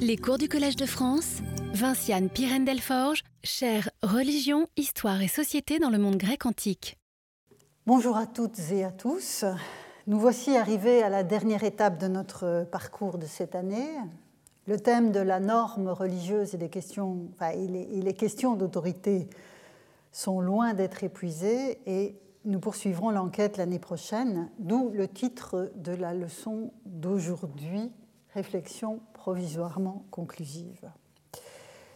Les cours du Collège de France, Vinciane Pirène-Delforge, chère Religion, Histoire et Société dans le monde grec antique. Bonjour à toutes et à tous. Nous voici arrivés à la dernière étape de notre parcours de cette année. Le thème de la norme religieuse et des questions, enfin, et les questions d'autorité sont loin d'être épuisées et nous poursuivrons l'enquête l'année prochaine, d'où le titre de la leçon d'aujourd'hui, Réflexion provisoirement conclusive.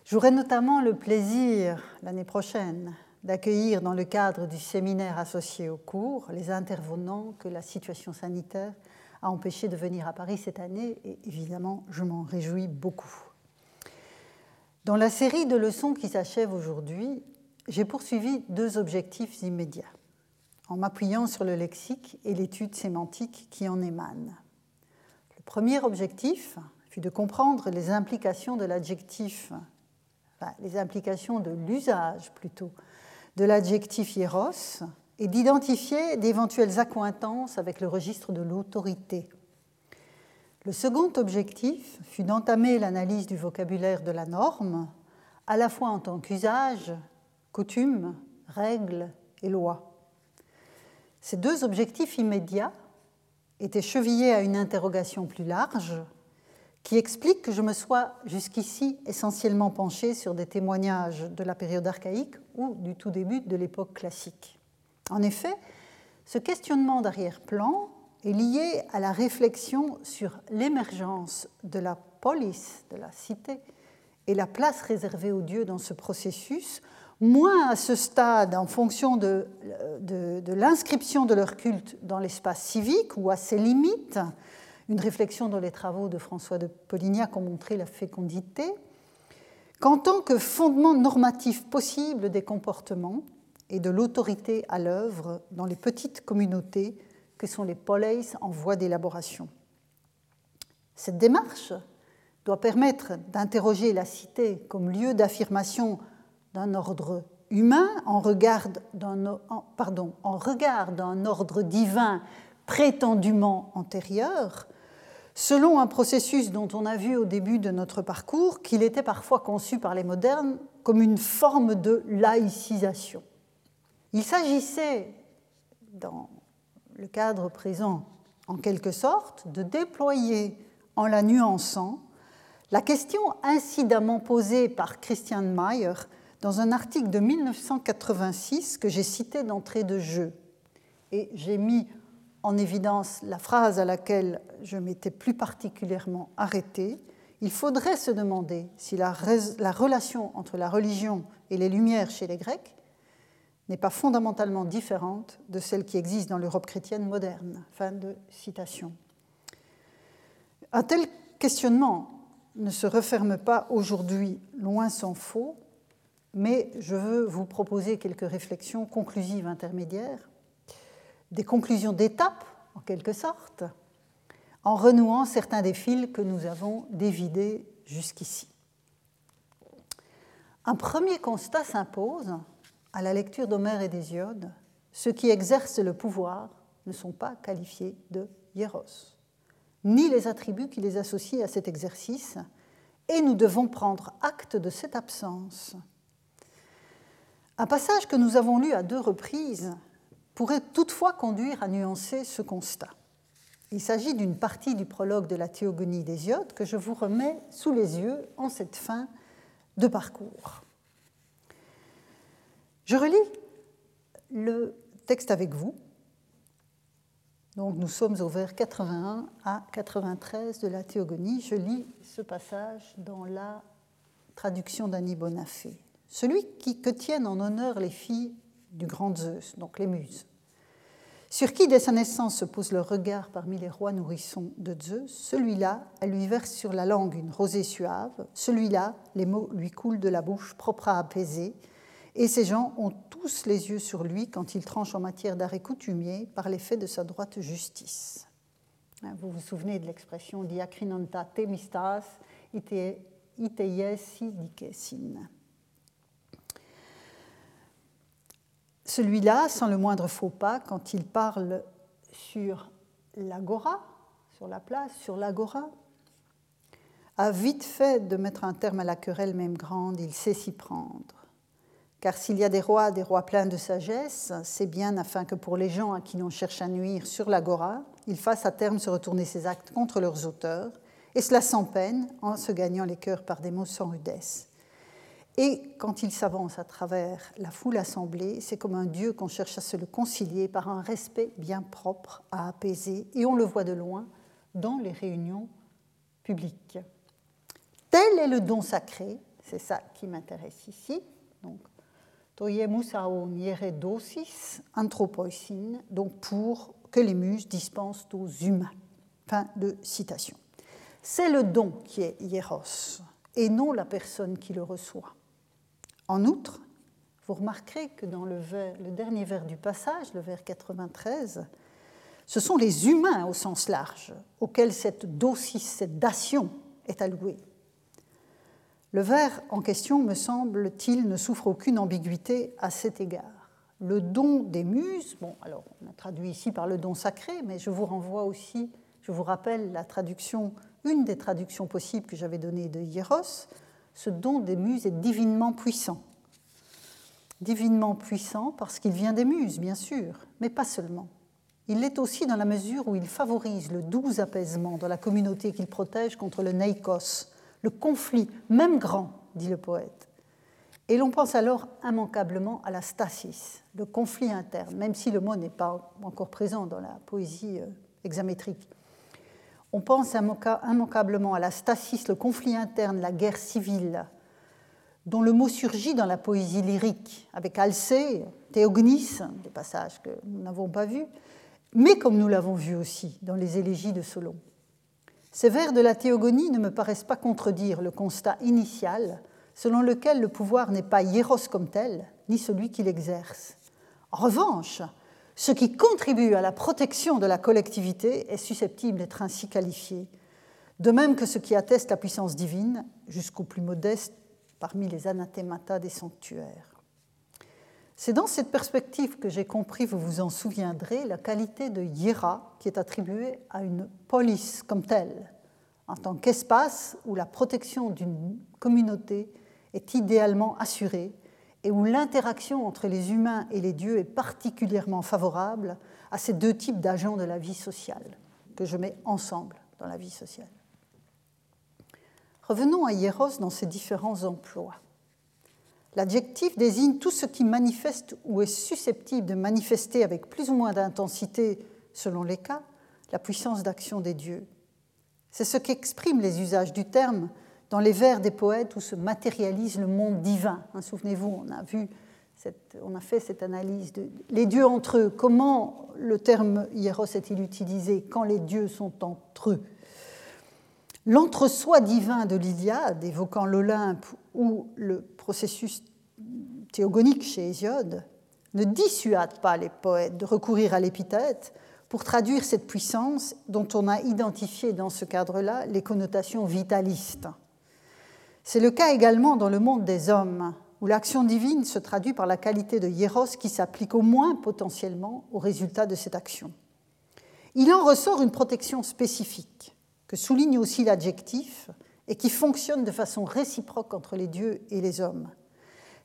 J'aurai notamment le plaisir l'année prochaine d'accueillir dans le cadre du séminaire associé au cours les intervenants que la situation sanitaire a empêché de venir à Paris cette année et évidemment je m'en réjouis beaucoup. Dans la série de leçons qui s'achève aujourd'hui, j'ai poursuivi deux objectifs immédiats en m'appuyant sur le lexique et l'étude sémantique qui en émane. Le premier objectif fut de comprendre les implications de l'adjectif, enfin, les implications de l'usage plutôt, de l'adjectif hieros et d'identifier d'éventuelles accointances avec le registre de l'autorité. Le second objectif fut d'entamer l'analyse du vocabulaire de la norme, à la fois en tant qu'usage, coutume, règle et loi. Ces deux objectifs immédiats étaient chevillés à une interrogation plus large qui explique que je me sois jusqu'ici essentiellement penché sur des témoignages de la période archaïque ou du tout début de l'époque classique. En effet, ce questionnement d'arrière-plan est lié à la réflexion sur l'émergence de la police, de la cité, et la place réservée aux dieux dans ce processus, moins à ce stade en fonction de, l'inscription de leur culte dans l'espace civique ou à ses limites, une réflexion dans les travaux de François de Polignac ont montré la fécondité, qu'en tant que fondement normatif possible des comportements et de l'autorité à l'œuvre dans les petites communautés que sont les poleis en voie d'élaboration. Cette démarche doit permettre d'interroger la cité comme lieu d'affirmation d'un ordre humain en regard d'un ordre divin prétendument antérieur, selon un processus dont on a vu au début de notre parcours qu'il était parfois conçu par les modernes comme une forme de laïcisation. Il s'agissait, dans le cadre présent, en quelque sorte, de déployer en la nuançant la question incidemment posée par Christian Mayer dans un article de 1986 que j'ai cité d'entrée de jeu. Et j'ai mis en évidence la phrase à laquelle je m'étais plus particulièrement arrêtée. Il faudrait se demander si la, la relation entre la religion et les Lumières chez les Grecs n'est pas fondamentalement différente de celle qui existe dans l'Europe chrétienne moderne. Fin de citation. Un tel questionnement ne se referme pas aujourd'hui, loin s'en faut, mais je veux vous proposer quelques réflexions conclusives intermédiaires, des conclusions d'étape en quelque sorte, en renouant certains des fils que nous avons dévidés jusqu'ici. Un premier constat s'impose à la lecture d'Homère et d'Hésiode. Ceux qui exercent le pouvoir ne sont pas qualifiés de hieros, ni les attributs qui les associent à cet exercice, et nous devons prendre acte de cette absence un passage que nous avons lu à deux reprises pourrait toutefois conduire à nuancer ce constat. Il s'agit d'une partie du prologue de la Théogonie d'Hésiode que je vous remets sous les yeux en cette fin de parcours. Je relis le texte avec vous. Donc nous sommes au vers 81 à 93 de la Théogonie. Je lis ce passage dans la traduction d'Annie Bonafé celui qui, que tiennent en honneur les filles du grand Zeus, donc les muses, sur qui dès sa naissance se pose leur regard parmi les rois nourrissons de Zeus, celui-là, elle lui verse sur la langue une rosée suave, celui-là, les mots lui coulent de la bouche, propre à apaiser, et ces gens ont tous les yeux sur lui quand il tranche en matière d'arrêt coutumier par l'effet de sa droite justice. Hein, vous vous souvenez de l'expression diacrinanta temistas iteiesi dikesin. Celui-là, sans le moindre faux pas, quand il parle sur l'agora, sur la place, sur l'agora, a vite fait de mettre un terme à la querelle même grande, il sait s'y prendre. Car s'il y a des rois, des rois pleins de sagesse, c'est bien afin que pour les gens à qui l'on cherche à nuire sur l'agora, ils fassent à terme se retourner ses actes contre leurs auteurs, et cela sans peine, en se gagnant les cœurs par des mots sans rudesse. Et quand il s'avance à travers la foule assemblée, c'est comme un Dieu qu'on cherche à se le concilier par un respect bien propre à apaiser, et on le voit de loin dans les réunions publiques. Tel est le don sacré, c'est ça qui m'intéresse ici. Donc, dosis anthropoisin, donc pour que les muses dispensent aux humains. Fin de citation. C'est le don qui est hieros et non la personne qui le reçoit. En outre, vous remarquerez que dans le, dernier vers du passage, le vers 93, ce sont les humains au sens large auxquels cette dosis, cette dation est allouée. Le vers en question, me semble-t-il, ne souffre aucune ambiguïté à cet égard. Le don des muses, bon, alors on a traduit ici par le don sacré, mais je vous renvoie aussi, je vous rappelle la traduction, une des traductions possibles que j'avais donnée de Hieros, ce don des muses est divinement puissant. Divinement puissant parce qu'il vient des muses, bien sûr, mais pas seulement. Il l'est aussi dans la mesure où il favorise le doux apaisement dans la communauté qu'il protège contre le neikos, le conflit, même grand, dit le poète. Et l'on pense alors immanquablement à la stasis, le conflit interne, même si le mot n'est pas encore présent dans la poésie euh, hexamétrique. On pense immanquablement à la stasis, le conflit interne, la guerre civile, dont le mot surgit dans la poésie lyrique, avec Alcée, Théognis, des passages que nous n'avons pas vus, mais comme nous l'avons vu aussi dans les élégies de Solon. Ces vers de la théogonie ne me paraissent pas contredire le constat initial selon lequel le pouvoir n'est pas hiéros comme tel, ni celui qui l'exerce. En revanche, ce qui contribue à la protection de la collectivité est susceptible d'être ainsi qualifié, de même que ce qui atteste la puissance divine, jusqu'au plus modeste parmi les anathémata des sanctuaires. C'est dans cette perspective que j'ai compris, vous vous en souviendrez, la qualité de hiera qui est attribuée à une police comme telle, en tant qu'espace où la protection d'une communauté est idéalement assurée et où l'interaction entre les humains et les dieux est particulièrement favorable à ces deux types d'agents de la vie sociale que je mets ensemble dans la vie sociale. Revenons à Hieros dans ses différents emplois. L'adjectif désigne tout ce qui manifeste ou est susceptible de manifester avec plus ou moins d'intensité, selon les cas, la puissance d'action des dieux. C'est ce qu'expriment les usages du terme dans les vers des poètes où se matérialise le monde divin. Hein, souvenez-vous, on a on a fait cette analyse de les dieux entre eux. Comment le terme hieros est-il utilisé quand les dieux sont entre eux? L'entre-soi divin de l'Iliade, évoquant l'Olympe ou le processus théogonique chez Hésiode, ne dissuade pas les poètes de recourir à l'épithète pour traduire cette puissance dont on a identifié dans ce cadre-là les connotations vitalistes. C'est le cas également dans le monde des hommes, où l'action divine se traduit par la qualité de hieros qui s'applique au moins potentiellement au résultat de cette action. Il en ressort une protection spécifique que souligne aussi l'adjectif et qui fonctionne de façon réciproque entre les dieux et les hommes.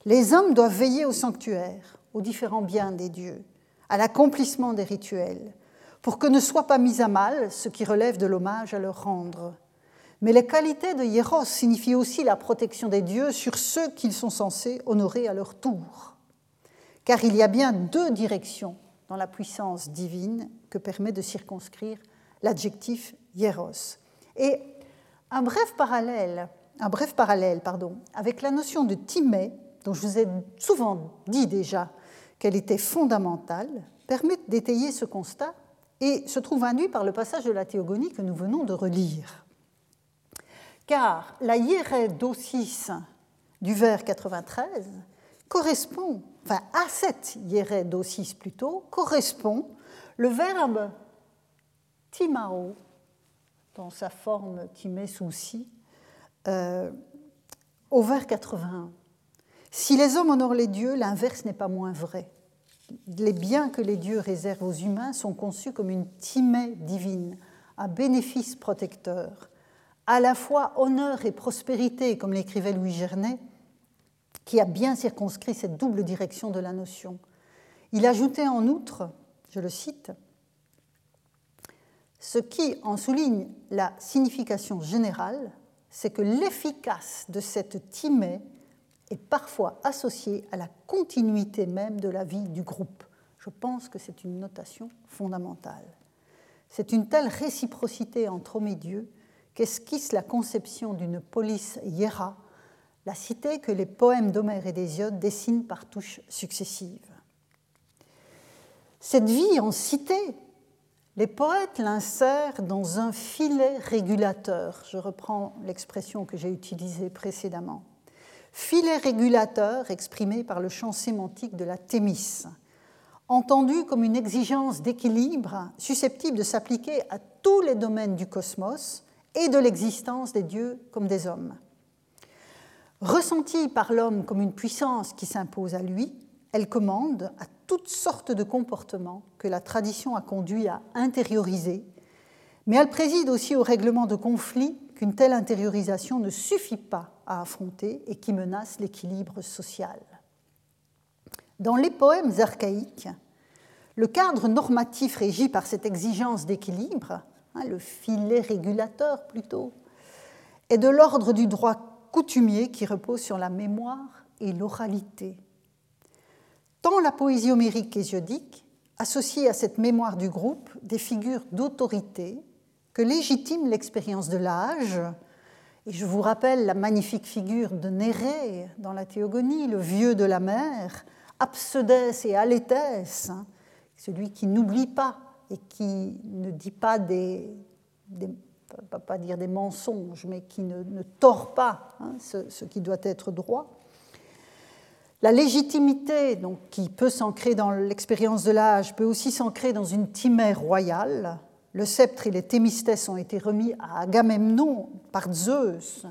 Les hommes doivent veiller au sanctuaire, aux différents biens des dieux, à l'accomplissement des rituels, pour que ne soit pas mis à mal ce qui relève de l'hommage à leur rendre. Mais les qualités de hieros signifient aussi la protection des dieux sur ceux qu'ils sont censés honorer à leur tour. Car il y a bien deux directions dans la puissance divine que permet de circonscrire l'adjectif hieros. Et un bref parallèle, un bref avec la notion de timé, dont je vous ai souvent dit déjà qu'elle était fondamentale, permet d'étayer ce constat et se trouve induit par le passage de la théogonie que nous venons de relire. Car la hiérédosis du vers 93 correspond, enfin à cette hiérédosis plutôt, correspond le verbe timao, dans sa forme timé souci, euh, au vers 81. Si les hommes honorent les dieux, l'inverse n'est pas moins vrai. Les biens que les dieux réservent aux humains sont conçus comme une timée divine, un bénéfice protecteur, à la fois honneur et prospérité, comme l'écrivait Louis Gernet, qui a bien circonscrit cette double direction de la notion. Il ajoutait en outre, je le cite, ce qui en souligne la signification générale, c'est que l'efficace de cette timée est parfois associée à la continuité même de la vie du groupe. Je pense que c'est une notation fondamentale. C'est une telle réciprocité entre hommes et qu'esquisse la conception d'une police hiéra, la cité que les poèmes d'Homère et d'Hésiode dessinent par touches successives. Cette vie en cité, les poètes l'insèrent dans un filet régulateur. Je reprends l'expression que j'ai utilisée précédemment. Filet régulateur exprimé par le champ sémantique de la Thémis, entendu comme une exigence d'équilibre susceptible de s'appliquer à tous les domaines du cosmos et de l'existence des dieux comme des hommes. Ressentie par l'homme comme une puissance qui s'impose à lui, elle commande à toutes sortes de comportements que la tradition a conduit à intérioriser, mais elle préside aussi au règlement de conflits qu'une telle intériorisation ne suffit pas à affronter et qui menace l'équilibre social. Dans les poèmes archaïques, le cadre normatif régi par cette exigence d'équilibre, hein, le filet régulateur plutôt, est de l'ordre du droit coutumier qui repose sur la mémoire et l'oralité. Tant la poésie homérique qu'hésiodique associe à cette mémoire du groupe des figures d'autorité que légitime l'expérience de l'âge. Et je vous rappelle la magnifique figure de Nérée dans la Théogonie, le vieux de la mer, Absedès et Aléthès, hein, celui qui n'oublie pas et qui ne dit pas des, pas dire des mensonges, mais qui ne, tord pas hein, ce, qui doit être droit. La légitimité, donc, qui peut s'ancrer dans l'expérience de l'âge, peut aussi s'ancrer dans une timère royale. Le sceptre et les thémistès ont été remis à Agamemnon par Zeus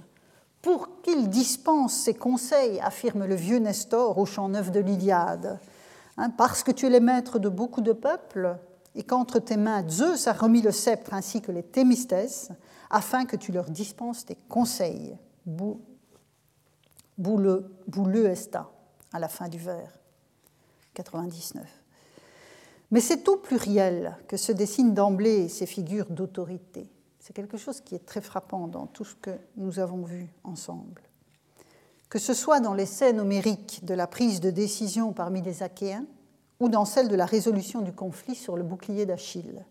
pour qu'il dispense ses conseils, affirme le vieux Nestor au champ neuf de l'Iliade. Hein, parce que tu es le maître de beaucoup de peuples et qu'entre tes mains Zeus a remis le sceptre ainsi que les Thémistès, afin que tu leur dispenses tes conseils. Esta, à la fin du vers 99. Mais c'est au pluriel que se dessinent d'emblée ces figures d'autorité. C'est quelque chose qui est très frappant dans tout ce que nous avons vu ensemble. Que ce soit dans les scènes homériques de la prise de décision parmi les Achéens ou dans celle de la résolution du conflit sur le bouclier d'Achille.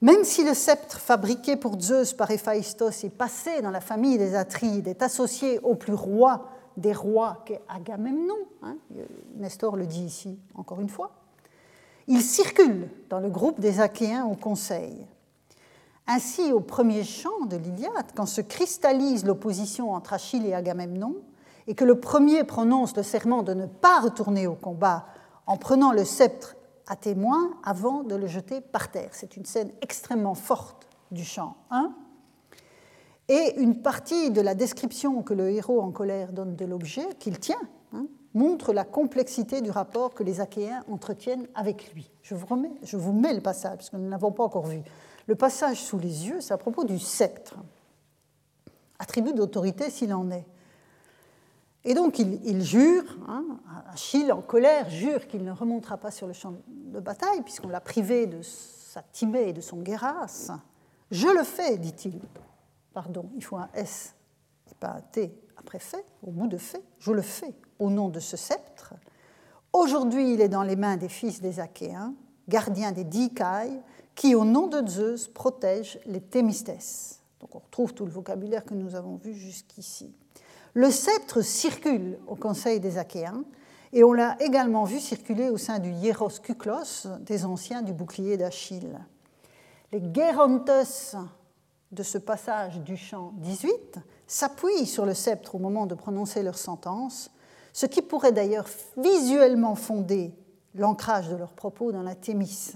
Même si le sceptre fabriqué pour Zeus par Héphaïstos est passé dans la famille des Atrides, est associé au plus roi des rois qu'est Agamemnon, hein, Nestor le dit ici encore une fois, il circule dans le groupe des Achéens au Conseil. Ainsi, au premier chant de l'Iliade, quand se cristallise l'opposition entre Achille et Agamemnon, et que le premier prononce le serment de ne pas retourner au combat en prenant le sceptre à témoin avant de le jeter par terre. C'est une scène extrêmement forte du chant 1. Et une partie de la description que le héros en colère donne de l'objet qu'il tient hein, montre la complexité du rapport que les Achéens entretiennent avec lui. Je vous, je vous mets le passage, parce que nous ne l'avons pas encore vu. Le passage sous les yeux, c'est à propos du sceptre, attribut d'autorité s'il en est. Et donc il, jure, hein, Achille en colère jure qu'il ne remontera pas sur le champ de bataille, puisqu'on l'a privé de sa timée et de son guérasse. Je le fais, dit-il. Pardon, il faut un S et pas un T après fait, au bout de fait. Je le fais au nom de ce sceptre. Aujourd'hui, il est dans les mains des fils des Achéens, gardiens des Dicailles, qui, au nom de Zeus, protègent les Thémistès. Donc on retrouve tout le vocabulaire que nous avons vu jusqu'ici. Le sceptre circule au Conseil des Achéens, et on l'a également vu circuler au sein du Hieros Kuklos, des anciens du bouclier d'Achille. Les Gérontes de ce passage du chant 18 s'appuient sur le sceptre au moment de prononcer leur sentence, ce qui pourrait d'ailleurs visuellement fonder l'ancrage de leurs propos dans la Thémis.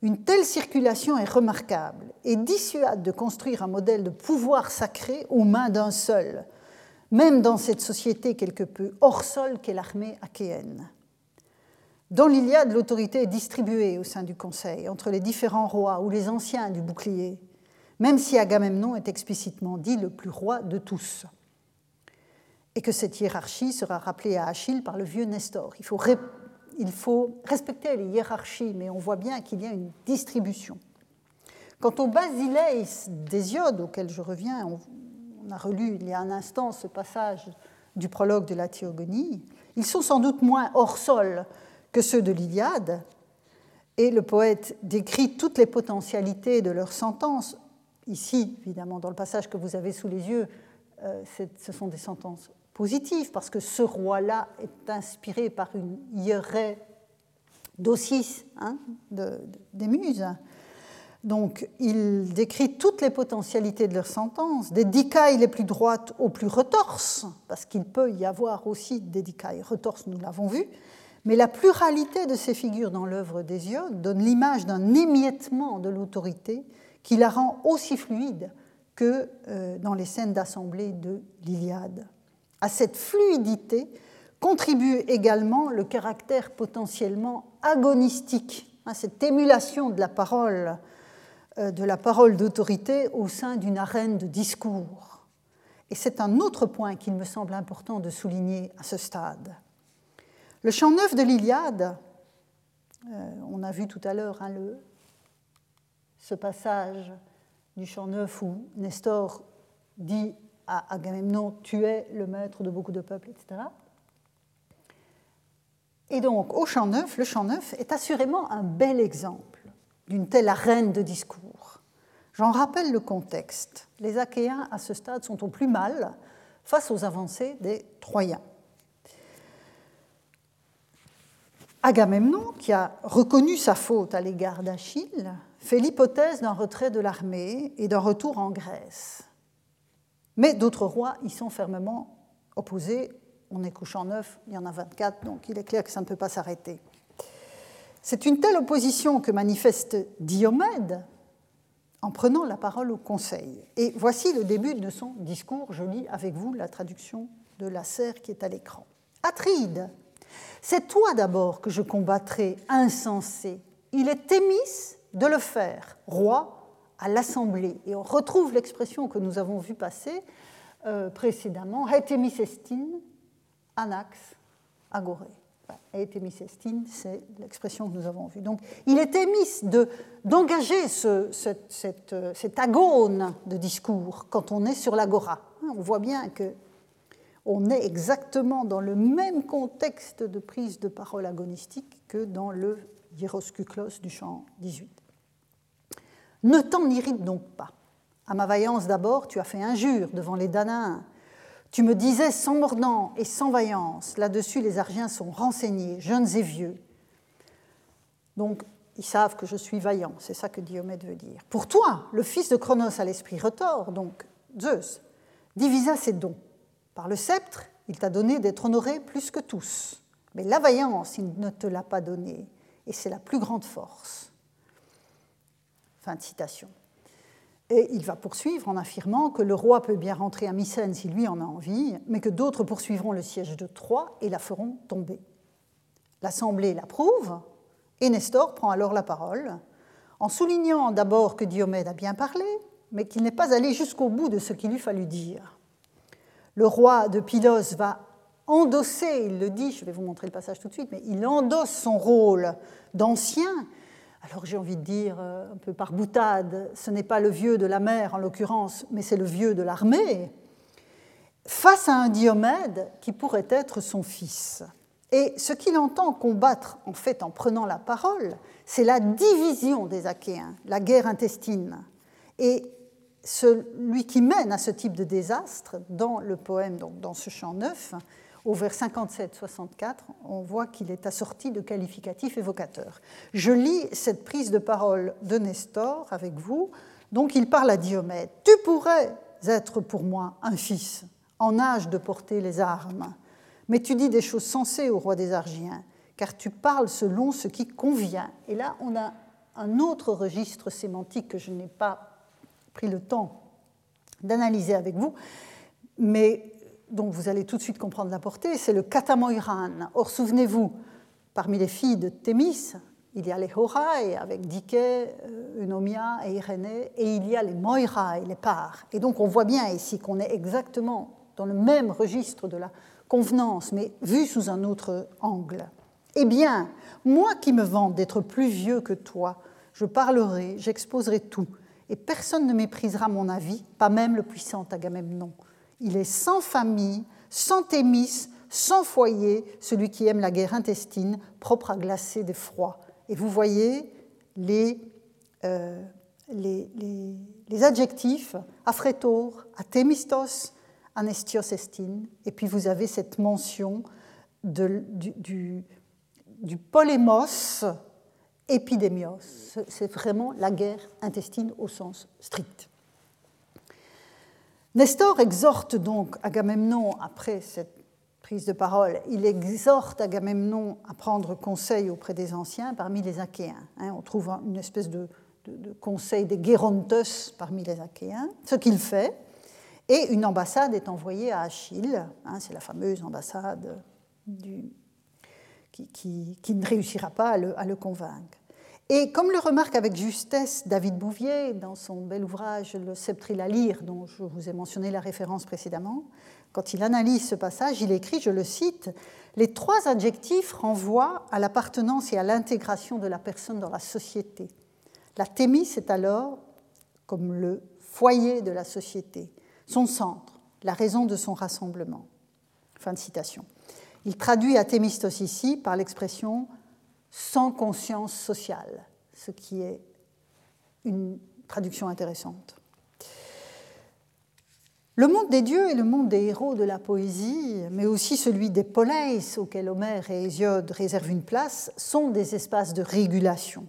Une telle circulation est remarquable et dissuade de construire un modèle de pouvoir sacré aux mains d'un seul, même dans cette société quelque peu hors sol qu'est l'armée achéenne. Dans l'Iliade, l'autorité est distribuée au sein du Conseil entre les différents rois ou les anciens du bouclier, même si Agamemnon est explicitement dit le plus roi de tous. Et que cette hiérarchie sera rappelée à Achille par le vieux Nestor. Il faut, il faut respecter les hiérarchies, mais on voit bien qu'il y a une distribution. Quant au basileis d'Hésiode, auquel je reviens, on, a relu il y a un instant ce passage du prologue de la Théogonie, ils sont sans doute moins hors sol que ceux de l'Iliade, et le poète décrit toutes les potentialités de leur sentence. Ici, évidemment, dans le passage que vous avez sous les yeux, euh, ce sont des sentences positives, parce que ce roi-là est inspiré par une hierée d'Ossis, hein, des muses. Donc, il décrit toutes les potentialités de leur sentence, des dicailles les plus droites aux plus retorses, parce qu'il peut y avoir aussi des dicailles retorses, nous l'avons vu, mais la pluralité de ces figures dans l'œuvre d'Hésiode donne l'image d'un émiettement de l'autorité qui la rend aussi fluide que euh, dans les scènes d'assemblée de l'Iliade. À cette fluidité contribue également le caractère potentiellement agonistique, hein, cette émulation de la parole, euh, de la parole d'autorité au sein d'une arène de discours. Et c'est un autre point qu'il me semble important de souligner à ce stade. Le chant neuf de l'Iliade, euh, on a vu tout à l'heure hein, ce passage du chant neuf où Nestor dit Agamemnon Tu es le maître de beaucoup de peuples, etc. Et donc, au chant neuf, le chant neuf est assurément un bel exemple d'une telle arène de discours. J'en rappelle le contexte. Les Achéens, à ce stade, sont au plus mal face aux avancées des Troyens. Agamemnon, qui a reconnu sa faute à l'égard d'Achille, fait l'hypothèse d'un retrait de l'armée et d'un retour en Grèce. Mais d'autres rois y sont fermement opposés. On est couchant neuf, il y en a 24, donc il est clair que ça ne peut pas s'arrêter. C'est une telle opposition que manifeste Diomède en prenant la parole au Conseil. Et voici le début de son discours. Je lis avec vous la traduction de la serre qui est à l'écran. Atride, c'est toi d'abord que je combattrai, insensé. Il est Thémis de le faire, roi à l'Assemblée. Et on retrouve l'expression que nous avons vue passer euh, précédemment, Hétémis estine, anax, agoré. Hétémis estine, c'est l'expression que nous avons vue. Donc il est émis d'engager ce, cette, euh, cet agone de discours quand on est sur l'agora. On voit bien que on est exactement dans le même contexte de prise de parole agonistique que dans le Hieroskuklos du chant 18. Ne t'en irrite donc pas. À ma vaillance d'abord, tu as fait injure devant les Danains. Tu me disais sans mordant et sans vaillance. Là-dessus, les Argiens sont renseignés, jeunes et vieux. Donc, ils savent que je suis vaillant, c'est ça que Diomède veut dire. Pour toi, le fils de Cronos à l'esprit retors, donc Zeus, divisa ses dons. Par le sceptre, il t'a donné d'être honoré plus que tous. Mais la vaillance, il ne te l'a pas donné. Et c'est la plus grande force. Fin de citation. Et il va poursuivre en affirmant que le roi peut bien rentrer à Mycène si lui en a envie, mais que d'autres poursuivront le siège de Troie et la feront tomber. L'Assemblée l'approuve, et Nestor prend alors la parole, en soulignant d'abord que Diomède a bien parlé, mais qu'il n'est pas allé jusqu'au bout de ce qu'il lui fallut dire le roi de Pylos va endosser, il le dit, je vais vous montrer le passage tout de suite, mais il endosse son rôle d'ancien. Alors j'ai envie de dire, euh, un peu par boutade, ce n'est pas le vieux de la mer en l'occurrence, mais c'est le vieux de l'armée, face à un Diomède qui pourrait être son fils. Et ce qu'il entend combattre, en fait, en prenant la parole, c'est la division des Achéens, la guerre intestine. Et celui qui mène à ce type de désastre, dans le poème, donc dans ce chant neuf, au vers 57-64, on voit qu'il est assorti de qualificatifs évocateurs. Je lis cette prise de parole de Nestor avec vous. Donc il parle à Diomède. Tu pourrais être pour moi un fils, en âge de porter les armes, mais tu dis des choses sensées au roi des Argiens, car tu parles selon ce qui convient. Et là, on a un autre registre sémantique que je n'ai pas pris le temps d'analyser avec vous, mais dont vous allez tout de suite comprendre la portée, c'est le katamoiran. Or, souvenez-vous, parmi les filles de Thémis, il y a les Horai avec Dike, euh, Eunomia et Irénée, et il y a les Moirai, les Pars. Et donc on voit bien ici qu'on est exactement dans le même registre de la convenance, mais vu sous un autre angle. Eh bien, moi qui me vante d'être plus vieux que toi, je parlerai, j'exposerai tout, et personne ne méprisera mon avis, pas même le puissant Agamemnon. Il est sans famille, sans Thémis, sans foyer, celui qui aime la guerre intestine, propre à glacer des froids. Et vous voyez les, euh, adjectifs Aphrétor, Athémistos, Anestios estine, et puis vous avez cette mention du, du polémos épidémios. C'est vraiment la guerre intestine au sens strict. Nestor exhorte donc Agamemnon, après cette prise de parole, il exhorte Agamemnon à prendre conseil auprès des anciens parmi les Achéens. Hein, on trouve une espèce de, conseil des Gérontes parmi les Achéens, ce qu'il fait, et une ambassade est envoyée à Achille, hein, c'est la fameuse ambassade qui, ne réussira pas à le, convaincre. Et comme le remarque avec justesse David Bouvier dans son bel ouvrage Le Sceptre à lire, dont je vous ai mentionné la référence précédemment, quand il analyse ce passage, il écrit, je le cite, Les trois adjectifs renvoient à l'appartenance et à l'intégration de la personne dans la société. La thémis est alors comme le foyer de la société, son centre, la raison de son rassemblement. Fin de citation. Il traduit Athémistos ici par l'expression sans conscience sociale, ce qui est une traduction intéressante. Le monde des dieux et le monde des héros de la poésie, mais aussi celui des poleis auxquels Homère et Hésiode réservent une place, sont des espaces de régulation.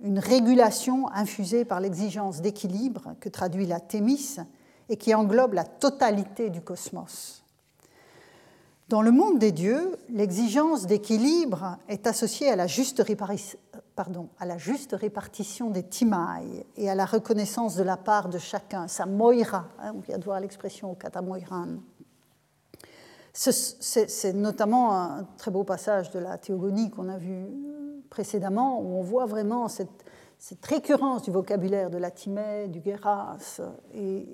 Une régulation infusée par l'exigence d'équilibre que traduit la Thémis et qui englobe la totalité du cosmos. Dans le monde des dieux, l'exigence d'équilibre est associée à la, juste répartition des timailles et à la reconnaissance de la part de chacun, sa moira. Hein, on vient de voir l'expression katamoiran. C'est notamment un très beau passage de la théogonie qu'on a vu précédemment, où on voit vraiment cette, récurrence du vocabulaire de la timée, du guéras, et,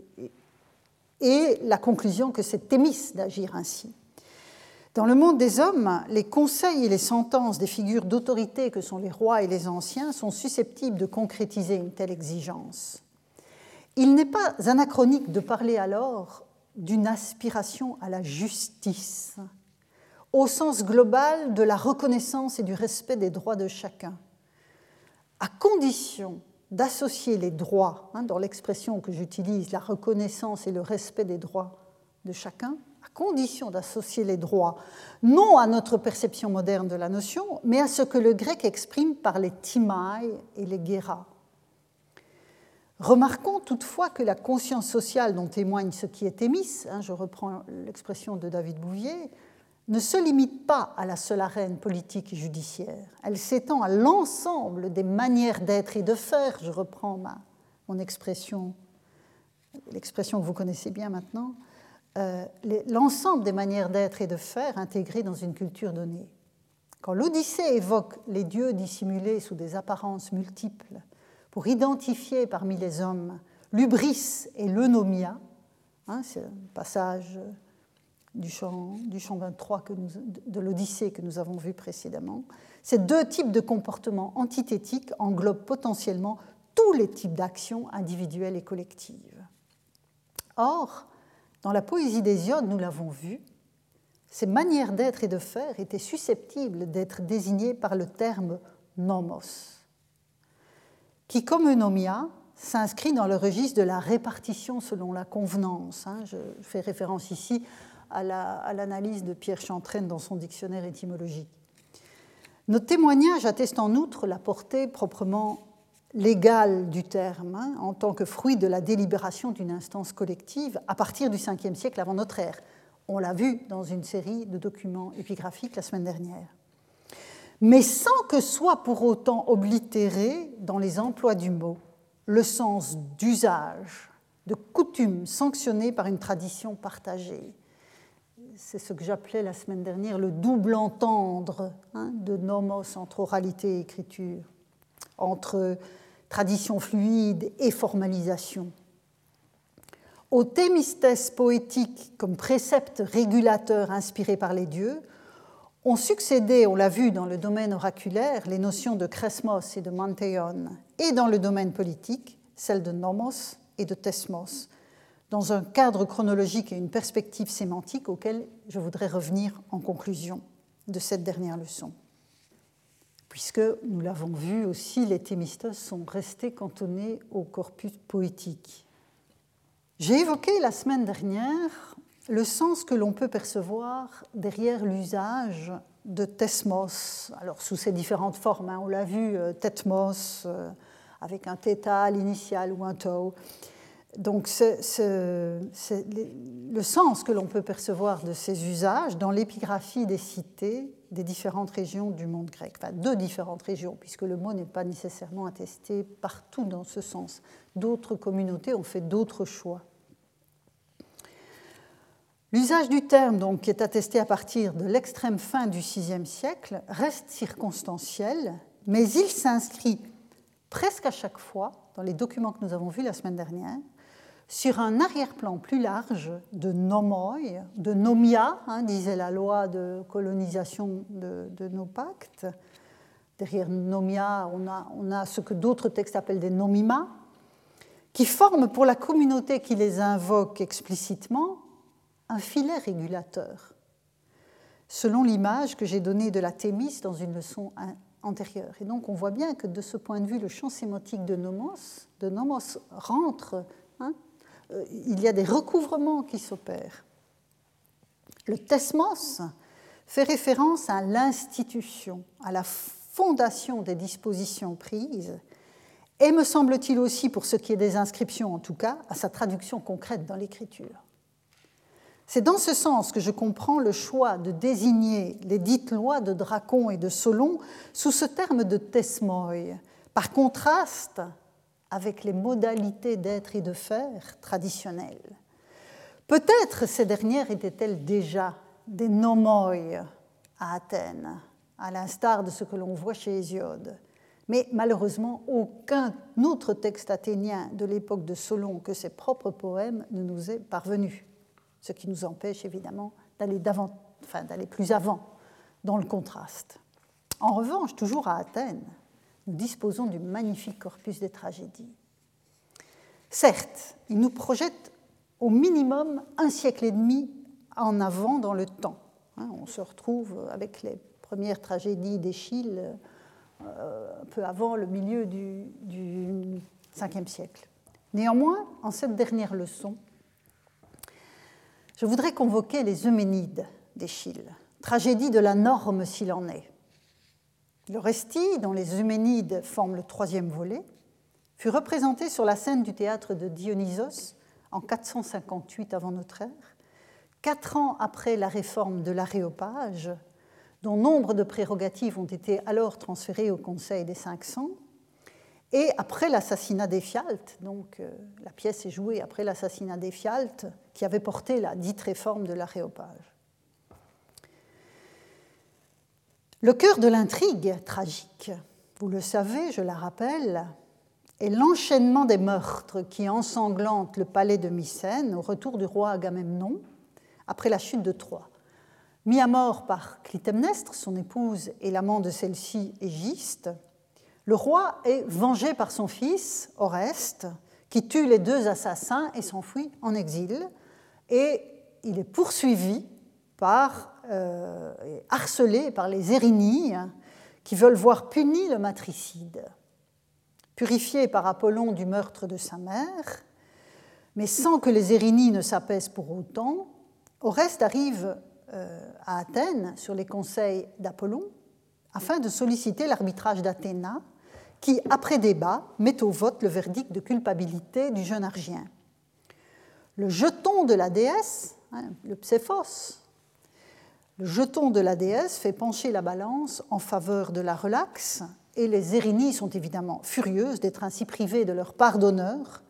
et la conclusion que c'est Thémis d'agir ainsi. Dans le monde des hommes, les conseils et les sentences des figures d'autorité que sont les rois et les anciens sont susceptibles de concrétiser une telle exigence. Il n'est pas anachronique de parler alors d'une aspiration à la justice, au sens global de la reconnaissance et du respect des droits de chacun, à condition d'associer les droits, hein, dans l'expression que j'utilise, la reconnaissance et le respect des droits de chacun, condition d'associer les droits, non à notre perception moderne de la notion, mais à ce que le grec exprime par les timai et les guéras. Remarquons toutefois que la conscience sociale dont témoigne ce qui est émis, hein, je reprends l'expression de David Bouvier, ne se limite pas à la seule arène politique et judiciaire. Elle s'étend à l'ensemble des manières d'être et de faire, je reprends ma, mon expression, l'expression que vous connaissez bien maintenant, euh, l'ensemble des manières d'être et de faire intégrées dans une culture donnée. Quand l'Odyssée évoque les dieux dissimulés sous des apparences multiples pour identifier parmi les hommes l'ubris et l'eunomia, hein, c'est un passage du chant, du chant 23 que nous, de l'Odyssée que nous avons vu précédemment, ces deux types de comportements antithétiques englobent potentiellement tous les types d'actions individuelles et collectives. Or, dans la poésie d'Hésiode, nous l'avons vu, ces manières d'être et de faire étaient susceptibles d'être désignées par le terme nomos, qui, comme eunomia, s'inscrit dans le registre de la répartition selon la convenance. Hein. Je fais référence ici à l'analyse de Pierre Chantraine dans son dictionnaire étymologique. Nos témoignages attestent en outre la portée proprement légal du terme hein, en tant que fruit de la délibération d'une instance collective à partir du 5e siècle avant notre ère. On l'a vu dans une série de documents épigraphiques la semaine dernière. Mais sans que soit pour autant oblitéré dans les emplois du mot le sens d'usage, de coutume sanctionné par une tradition partagée. c'est ce que j'appelais la semaine dernière le double entendre hein, de nomos entre oralité et écriture, entre tradition fluide et formalisation. Au thémistes poétique comme précepte régulateur inspiré par les dieux, ont succédé, on l'a vu dans le domaine oraculaire, les notions de cresmos et de manteion, et dans le domaine politique, celles de nomos et de tesmos, dans un cadre chronologique et une perspective sémantique auquel je voudrais revenir en conclusion de cette dernière leçon. Puisque, nous l'avons vu aussi, les thémistos sont restés cantonnés au corpus poétique. J'ai évoqué la semaine dernière le sens que l'on peut percevoir derrière l'usage de tesmos, alors sous ses différentes formes, hein, on l'a vu, euh, tetmos, euh, avec un θ à l'initial ou un tau. Donc le sens que l'on peut percevoir de ces usages dans l'épigraphie des cités des différentes régions du monde grec, enfin de différentes régions, puisque le mot n'est pas nécessairement attesté partout dans ce sens. D'autres communautés ont fait d'autres choix. L'usage du terme, donc, qui est attesté à partir de l'extrême fin du VIe siècle, reste circonstanciel, mais il s'inscrit presque à chaque fois, dans les documents que nous avons vus la semaine dernière, sur un arrière-plan plus large de nomoi, de nomia, hein, disait la loi de colonisation de, nos pactes. Derrière nomia, on a, ce que d'autres textes appellent des nomima, qui forment pour la communauté qui les invoque explicitement un filet régulateur, selon l'image que j'ai donnée de la Thémis dans une leçon antérieure. Et donc on voit bien que de ce point de vue, le champ sémantique de nomos, rentre, hein, il y a des recouvrements qui s'opèrent. Le tesmos fait référence à l'institution, à la fondation des dispositions prises, et me semble-t-il aussi, pour ce qui est des inscriptions en tout cas, à sa traduction concrète dans l'écriture. C'est dans ce sens que je comprends le choix de désigner les dites lois de Dracon et de Solon sous ce terme de tesmoi, par contraste avec les modalités d'être et de faire traditionnelles. Peut-être ces dernières étaient-elles déjà des nomoi à Athènes, à l'instar de ce que l'on voit chez Hésiode. Mais malheureusement, aucun autre texte athénien de l'époque de Solon que ses propres poèmes ne nous est parvenu ce qui nous empêche évidemment d'aller, enfin, d'aller plus avant dans le contraste. En revanche, toujours à Athènes, nous disposons du magnifique corpus des tragédies. Certes, il nous projette au minimum un siècle et demi en avant dans le temps. Hein, on se retrouve avec les premières tragédies d'Échille euh, un peu avant le milieu du, 5e siècle. Néanmoins, en cette dernière leçon, je voudrais convoquer les Euménides d'Échille, tragédie de la norme s'il en est. Le Resti, dont les Euménides forment le troisième volet, fut représenté sur la scène du théâtre de Dionysos en 458 avant notre ère, quatre ans après la réforme de l'aréopage, dont nombre de prérogatives ont été alors transférées au Conseil des 500, et après l'assassinat d'Ephialte, donc euh, la pièce est jouée après l'assassinat d'Ephialte, qui avait porté la dite réforme de l'aréopage. Le cœur de l'intrigue tragique, vous le savez, je la rappelle, est l'enchaînement des meurtres qui ensanglantent le palais de Mycène au retour du roi Agamemnon après la chute de Troie. Mis à mort par Clytemnestre, son épouse et l'amant de celle-ci, Égiste, le roi est vengé par son fils, Oreste, qui tue les deux assassins et s'enfuit en exil. Et il est poursuivi par, harcelé par les Érinies, qui veulent voir puni le matricide. Purifié par Apollon du meurtre de sa mère, mais sans que les Érinies ne s'apaisent pour autant, Oreste arrive euh, à Athènes sur les conseils d'Apollon afin de solliciter l'arbitrage d'Athéna qui, après débat, met au vote le verdict de culpabilité du jeune Argien. Le jeton de la déesse, hein, le pséphos, le jeton de la déesse fait pencher la balance en faveur de la relaxe, et les Érinies sont évidemment furieuses d'être ainsi privées de leur part d'honneur,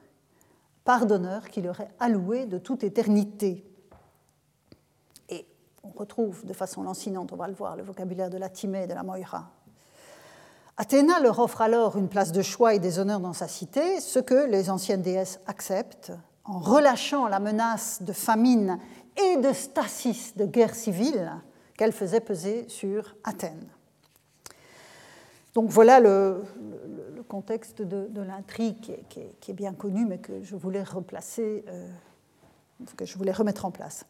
part d'honneur qui leur est allouée de toute éternité. Et retrouve de façon lancinante, on va le voir, le vocabulaire de la Timée et de la Moira. Athéna leur offre alors une place de choix et des honneurs dans sa cité, ce que les anciennes déesses acceptent, en relâchant la menace de famine et de stasis, de guerre civile, qu'elle faisait peser sur Athènes. Donc voilà le, contexte de, l'intrigue qui, est bien connu, mais que je voulais replacer, euh, que je voulais remettre en place.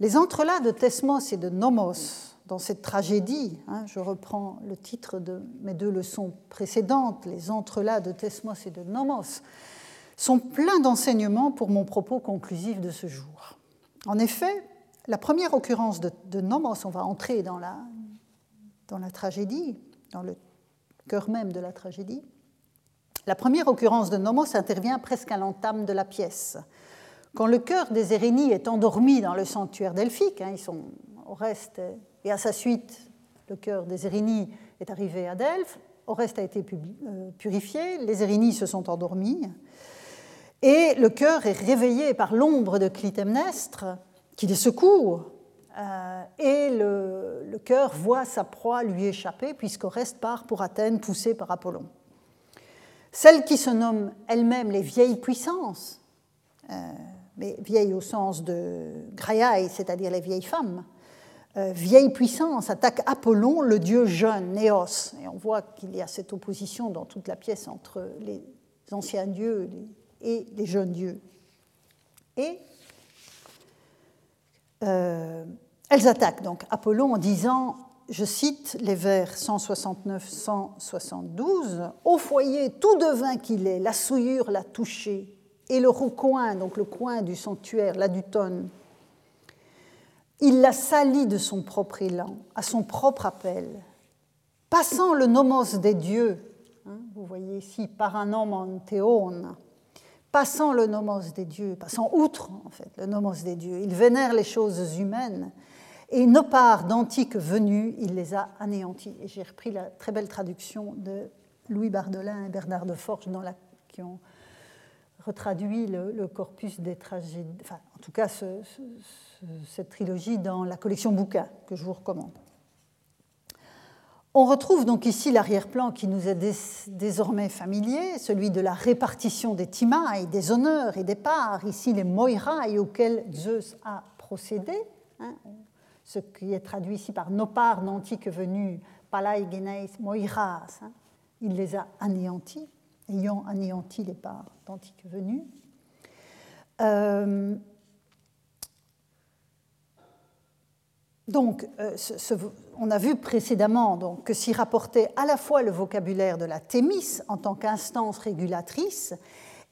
Les entrelacs de Thesmos et de Nomos dans cette tragédie, hein, je reprends le titre de mes deux leçons précédentes, les entrelacs de Thesmos et de Nomos, sont pleins d'enseignements pour mon propos conclusif de ce jour. En effet, la première occurrence de, Nomos, on va entrer dans la, tragédie, dans le cœur même de la tragédie. La première occurrence de Nomos intervient presque à l'entame de la pièce. Quand le cœur des Érénies est endormi dans le sanctuaire delphique, hein, ils sont au reste, et à sa suite, le cœur des Érénies est arrivé à Delphes, reste a été euh, purifié, les Érénies se sont endormies, et le cœur est réveillé par l'ombre de Clytemnestre, qui les secoue, euh, et le, cœur voit sa proie lui échapper, puisqu'Oreste part pour Athènes, poussé par Apollon. Celles qui se nomment elles-mêmes les vieilles puissances, euh, mais vieilles au sens de graiai, c'est-à-dire les vieilles femmes, euh, vieilles puissances attaquent Apollon, le dieu jeune, Néos. Et on voit qu'il y a cette opposition dans toute la pièce entre les anciens dieux et les jeunes dieux. Et euh, elles attaquent donc Apollon en disant, je cite les vers 169-172, Au foyer, tout devin qu'il est, la souillure l'a touché, et le recoin, donc le coin du sanctuaire, là du tonne, il l'a sali de son propre élan, à son propre appel. Passant le nomos des dieux, hein, vous voyez ici, par un homme en passant le nomos des dieux, passant outre en fait le nomos des dieux, il vénère les choses humaines et nos parts d'antiques venues, il les a anéanties. Et j'ai repris la très belle traduction de Louis Bardelin et Bernard de Forge qui ont retraduit le, corpus des tragédies, enfin en tout cas cette trilogie dans la collection bouquin que je vous recommande. On retrouve donc ici l'arrière-plan qui nous est désormais familier, celui de la répartition des timailles, des honneurs et des parts, ici les moirailles auxquels Zeus a procédé, hein, ce qui est traduit ici par nos parts n'antiques venues, palai geneis moiras, hein, il les a anéantis, ayant anéanti les parts d'antiques venues. Euh, Donc, euh, on a vu précédemment que s'y rapportait à la fois le vocabulaire de la thémis en tant qu'instance régulatrice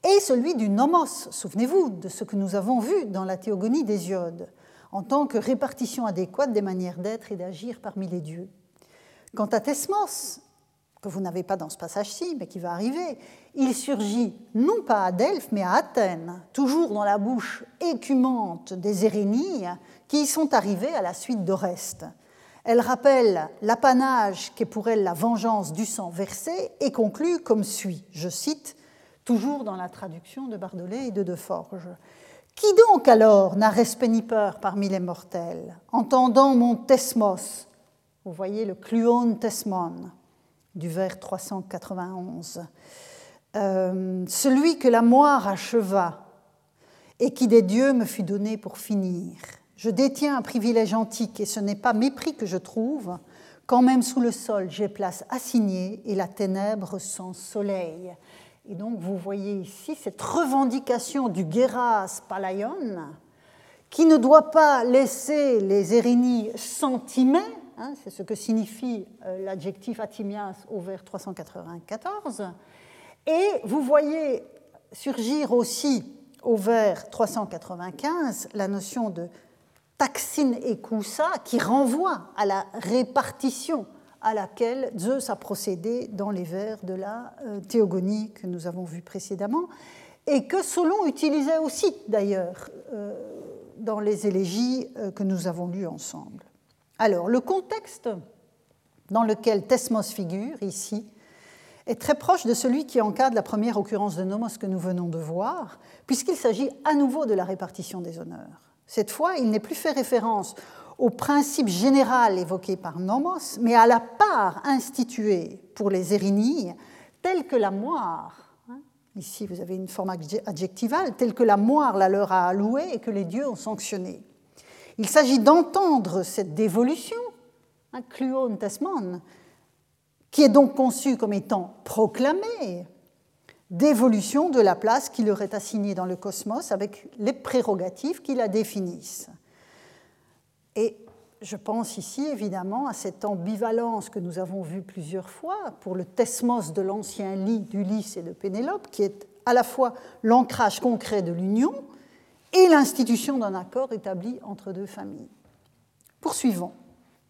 et celui du nomos, souvenez-vous de ce que nous avons vu dans la théogonie d'Hésiode, en tant que répartition adéquate des manières d'être et d'agir parmi les dieux. Quant à Thesmos, que vous n'avez pas dans ce passage-ci, mais qui va arriver, il surgit non pas à Delphes, mais à Athènes, toujours dans la bouche écumante des Érénies qui y sont arrivées à la suite d'Oreste. Elle rappelle l'apanage qu'est pour elle la vengeance du sang versé et conclut comme suit, je cite, toujours dans la traduction de Bardolet et de Deforge. Qui donc alors n'a respect ni peur parmi les mortels, entendant mon Thesmos Vous voyez le Cluon Thesmon du vers 391. Euh, celui que la moire acheva et qui des dieux me fut donné pour finir. Je détiens un privilège antique et ce n'est pas mépris que je trouve, quand même sous le sol j'ai place assignée et la ténèbre sans soleil. Et donc vous voyez ici cette revendication du Geras Palaion qui ne doit pas laisser les Érénies sentimés, hein, c'est ce que signifie euh, l'adjectif atimias au vers 394, et vous voyez surgir aussi au vers 395 la notion de taxin et qui renvoie à la répartition à laquelle Zeus a procédé dans les vers de la euh, théogonie que nous avons vu précédemment et que Solon utilisait aussi d'ailleurs euh, dans les élégies euh, que nous avons lues ensemble. Alors, le contexte dans lequel Thesmos figure ici est très proche de celui qui encadre la première occurrence de Nomos que nous venons de voir, puisqu'il s'agit à nouveau de la répartition des honneurs. Cette fois, il n'est plus fait référence au principe général évoqué par Nomos, mais à la part instituée pour les Érinies, telle que la moire, hein, ici vous avez une forme adjectivale, telle que la moire la leur a allouée et que les dieux ont sanctionnée. Il s'agit d'entendre cette dévolution, hein, tesmon, qui est donc conçue comme étant proclamée, d'évolution de la place qui leur est assignée dans le cosmos avec les prérogatives qui la définissent. Et je pense ici évidemment à cette ambivalence que nous avons vue plusieurs fois pour le tesmos de l'ancien lit d'Ulysse et de Pénélope, qui est à la fois l'ancrage concret de l'union et l'institution d'un accord établi entre deux familles. Poursuivons,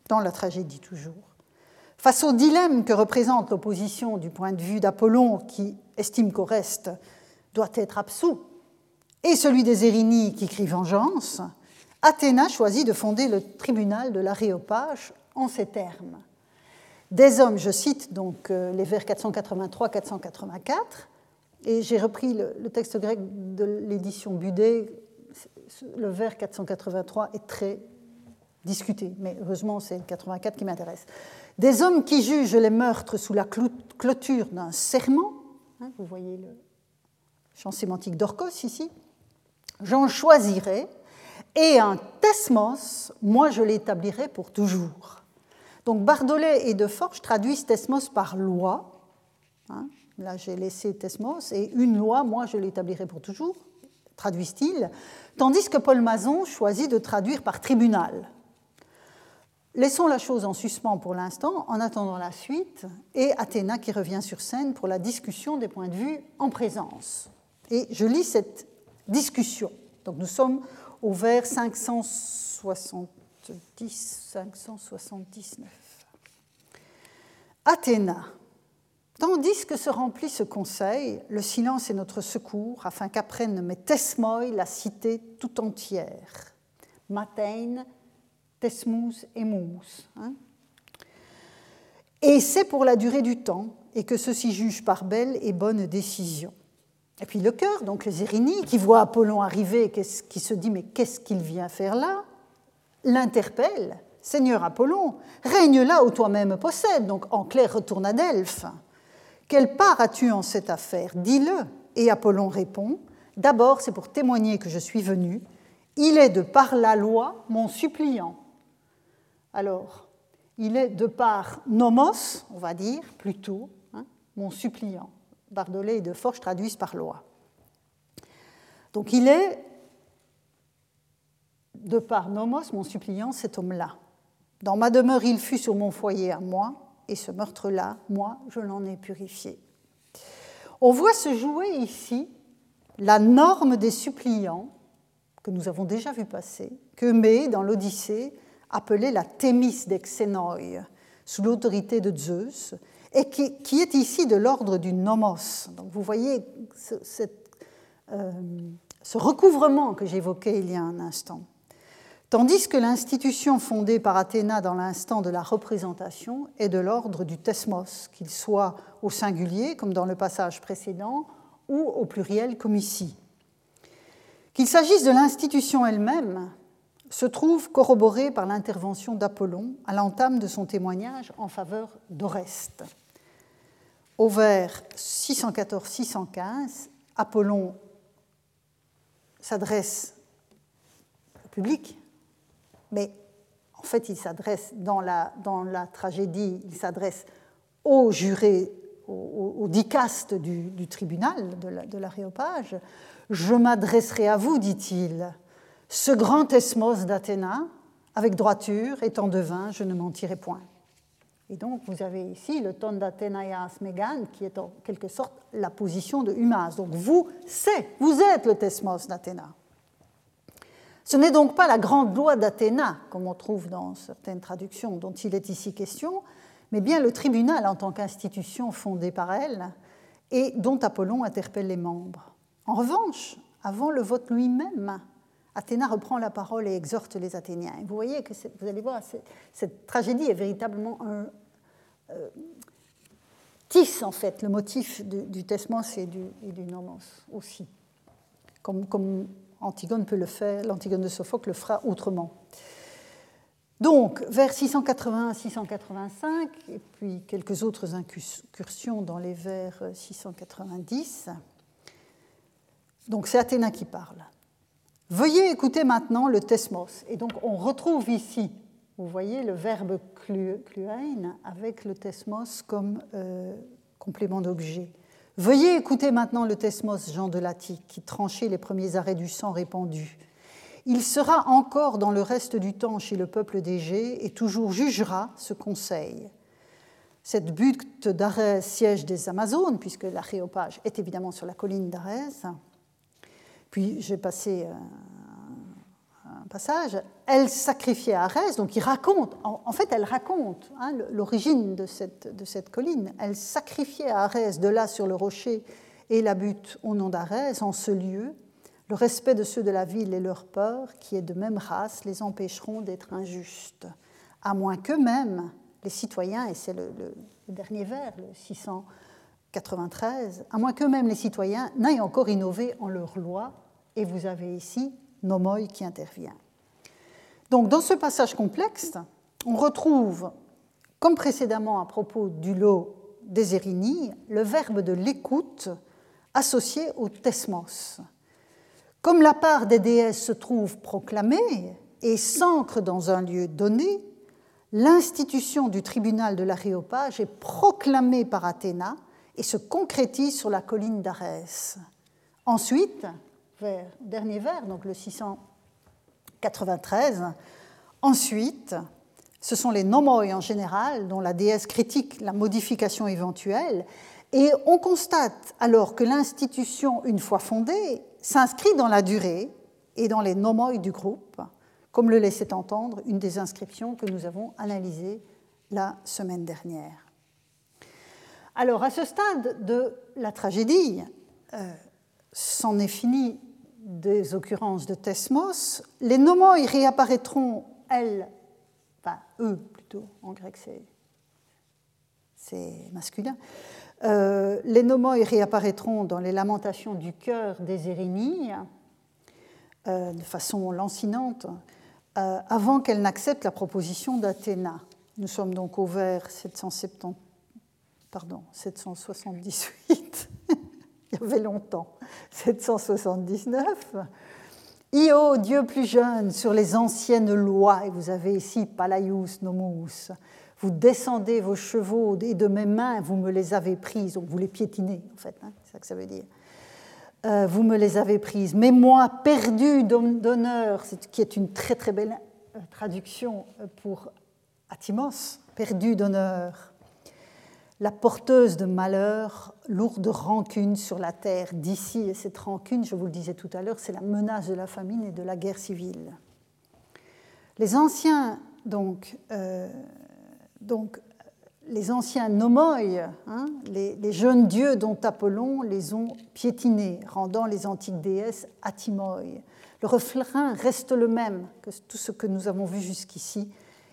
dans la tragédie toujours. Face au dilemme que représente l'opposition du point de vue d'Apollon, qui estime qu'Oreste doit être absous, et celui des Érinies qui crie vengeance, Athéna choisit de fonder le tribunal de l'Aréopage en ces termes. Des hommes, je cite donc euh, les vers 483-484, et j'ai repris le, texte grec de l'édition Budet. Le vers 483 est très discuté, mais heureusement c'est le 84 qui m'intéresse. Des hommes qui jugent les meurtres sous la clôture d'un serment, hein, vous voyez le champ sémantique d'Orcos ici, j'en choisirai et un tesmos, moi je l'établirai pour toujours. Donc Bardolet et De Forge traduisent tesmos par loi. Hein, là j'ai laissé tesmos, et une loi, moi je l'établirai pour toujours, traduisent-ils, tandis que Paul Mazon choisit de traduire par tribunal. Laissons la chose en suspens pour l'instant, en attendant la suite, et Athéna qui revient sur scène pour la discussion des points de vue en présence. Et je lis cette discussion. Donc nous sommes au vers 570-579. Athéna. Tandis que se remplit ce conseil, le silence est notre secours afin qu'apprenne mes tesmoi la cité tout entière. Matin, tesmus et mous. Hein. et c'est pour la durée du temps et que ceci juge par belle et bonne décision. Et puis le cœur, donc les qui voit Apollon arriver, qui se dit mais qu'est-ce qu'il vient faire là? L'interpelle. Seigneur Apollon, règne là où toi-même possèdes, donc en clair retourne à Delphes. Quelle part as-tu en cette affaire? Dis-le. Et Apollon répond D'abord, c'est pour témoigner que je suis venu. Il est de par la loi mon suppliant. Alors, il est de par nomos, on va dire, plutôt, hein, mon suppliant. Bardolet et de Forge traduisent par loi. Donc il est, de par nomos, mon suppliant, cet homme-là. Dans ma demeure, il fut sur mon foyer à moi, et ce meurtre-là, moi, je l'en ai purifié. On voit se jouer ici la norme des suppliants, que nous avons déjà vu passer, que Mée, dans l'Odyssée, appelait la Thémis d'Exénoi, sous l'autorité de Zeus, et qui, est ici de l'ordre du nomos. Donc vous voyez euh, ce, recouvrement que j'évoquais il y a un instant. Tandis que l'institution fondée par Athéna dans l'instant de la représentation est de l'ordre du tesmos, qu'il soit au singulier, comme dans le passage précédent, ou au pluriel, comme ici. Qu'il s'agisse de l'institution elle-même, se trouve corroboré par l'intervention d'Apollon à l'entame de son témoignage en faveur d'Oreste. Au vers 614-615, Apollon s'adresse au public, mais en fait il s'adresse dans la, dans la tragédie, il s'adresse aux jurés, aux, dicastes du, tribunal de l'aréopage. Je m'adresserai à vous, dit-il, ce grand esmos d'Athéna, avec droiture, étant devin, je ne mentirai point. Et donc, vous avez ici le ton d'Athénaïas Megan, qui est en quelque sorte la position de Humas. Donc, vous, c'est, vous êtes le Tesmos d'Athéna. Ce n'est donc pas la grande loi d'Athéna, comme on trouve dans certaines traductions dont il est ici question, mais bien le tribunal en tant qu'institution fondée par elle et dont Apollon interpelle les membres. En revanche, avant le vote lui-même, Athéna reprend la parole et exhorte les Athéniens. vous voyez que vous allez voir, cette tragédie est véritablement un euh, tisse en fait le motif du, tesmos et du, nomos aussi, comme, Antigone peut le faire, l'Antigone de Sophocle le fera autrement. Donc, vers 680-685, et puis quelques autres incursions dans les vers 690. Donc, c'est Athéna qui parle. Veuillez écouter maintenant le tesmos. Et donc, on retrouve ici, vous voyez, le verbe kluein avec le tesmos comme euh, complément d'objet. Veuillez écouter maintenant le tesmos Jean de Latique qui tranchait les premiers arrêts du sang répandu il sera encore dans le reste du temps chez le peuple d'Égée et toujours jugera ce conseil. Cette butte d'Arès, siège des Amazones, puisque l'aréopage est évidemment sur la colline d'Arès, puis j'ai passé un passage, elle sacrifiait Arès, donc il raconte, en fait elle raconte hein, l'origine de cette, de cette colline, elle sacrifiait Arès de là sur le rocher et la butte au nom d'Arès en ce lieu, le respect de ceux de la ville et leur peur, qui est de même race, les empêcheront d'être injustes, à moins qu'eux-mêmes, les citoyens, et c'est le, dernier vers, le 693, à moins qu'eux-mêmes, les citoyens, n'aillent encore innové en leur loi, et vous avez ici Nomoi qui intervient. Donc, dans ce passage complexe, on retrouve, comme précédemment à propos du lot des Érinies, le verbe de l'écoute associé au tesmos comme la part des déesses se trouve proclamée et s'ancre dans un lieu donné, l'institution du tribunal de l'Aréopage est proclamée par Athéna et se concrétise sur la colline d'Arès. Ensuite, vers dernier vers, donc le 693, ensuite, ce sont les nomoi en général dont la déesse critique la modification éventuelle, et on constate alors que l'institution, une fois fondée, s'inscrit dans la durée et dans les nomoi du groupe, comme le laissait entendre une des inscriptions que nous avons analysées la semaine dernière. Alors, à ce stade de la tragédie, euh, c'en est fini des occurrences de Thesmos. Les nomoi réapparaîtront, elles, enfin, eux plutôt, en grec c'est masculin, euh, les nomoi réapparaîtront dans les lamentations du cœur des Érinies euh, de façon lancinante euh, avant qu'elle n'accepte la proposition d'Athéna. Nous sommes donc au vers 770, pardon, 778, il y avait longtemps, 779. Io, Dieu plus jeune, sur les anciennes lois, et vous avez ici Palaius Nomus, vous descendez vos chevaux et de mes mains, vous me les avez prises, donc vous les piétinez en fait, hein, c'est ça que ça veut dire. Euh, vous me les avez prises. Mais moi, perdu d'honneur, qui est une très très belle euh, traduction euh, pour Atimos, perdu d'honneur, la porteuse de malheur, lourde rancune sur la terre d'ici, et cette rancune, je vous le disais tout à l'heure, c'est la menace de la famine et de la guerre civile. Les anciens, donc, donc, les anciens nomoi, hein, les, jeunes dieux dont Apollon les ont piétinés, rendant les antiques déesses atimoi. Le refrain reste le même que tout ce que nous avons vu jusqu'ici,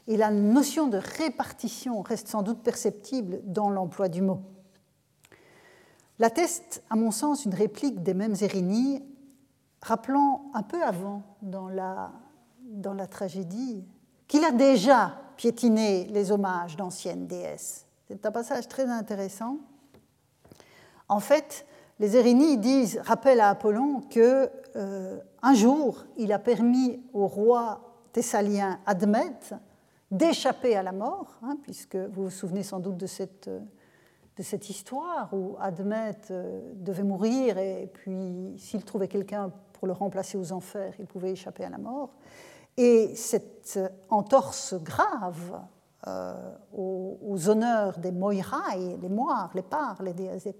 et la notion de répartition reste sans doute perceptible dans l'emploi du mot. L'atteste, à mon sens, une réplique des mêmes Érinies, rappelant un peu avant, dans la, dans la tragédie, qu'il a déjà piétiner les hommages d'anciennes déesses. C'est un passage très intéressant. En fait, les Érinies disent, rappellent à Apollon que euh, un jour, il a permis au roi thessalien Admète d'échapper à la mort, hein, puisque vous vous souvenez sans doute de cette, de cette histoire où Admète euh, devait mourir et puis s'il trouvait quelqu'un pour le remplacer aux enfers, il pouvait échapper à la mort. Et cette entorse grave euh, aux, honneurs des Moirai, les Moires, les Pars, les déesses des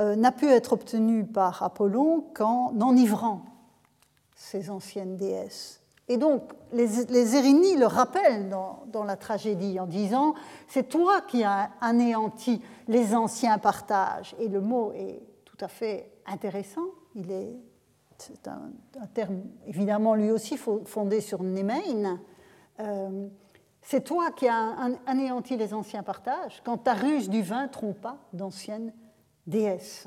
euh, n'a pu être obtenue par Apollon qu'en enivrant ces anciennes déesses. Et donc, les, les le rappellent dans, la tragédie en disant C'est toi qui as anéanti les anciens partages. Et le mot est tout à fait intéressant. Il est c'est un, terme évidemment lui aussi fondé sur Nemein, euh, c'est toi qui as anéanti les anciens partages quand ta ruse du vin trompa d'anciennes déesses.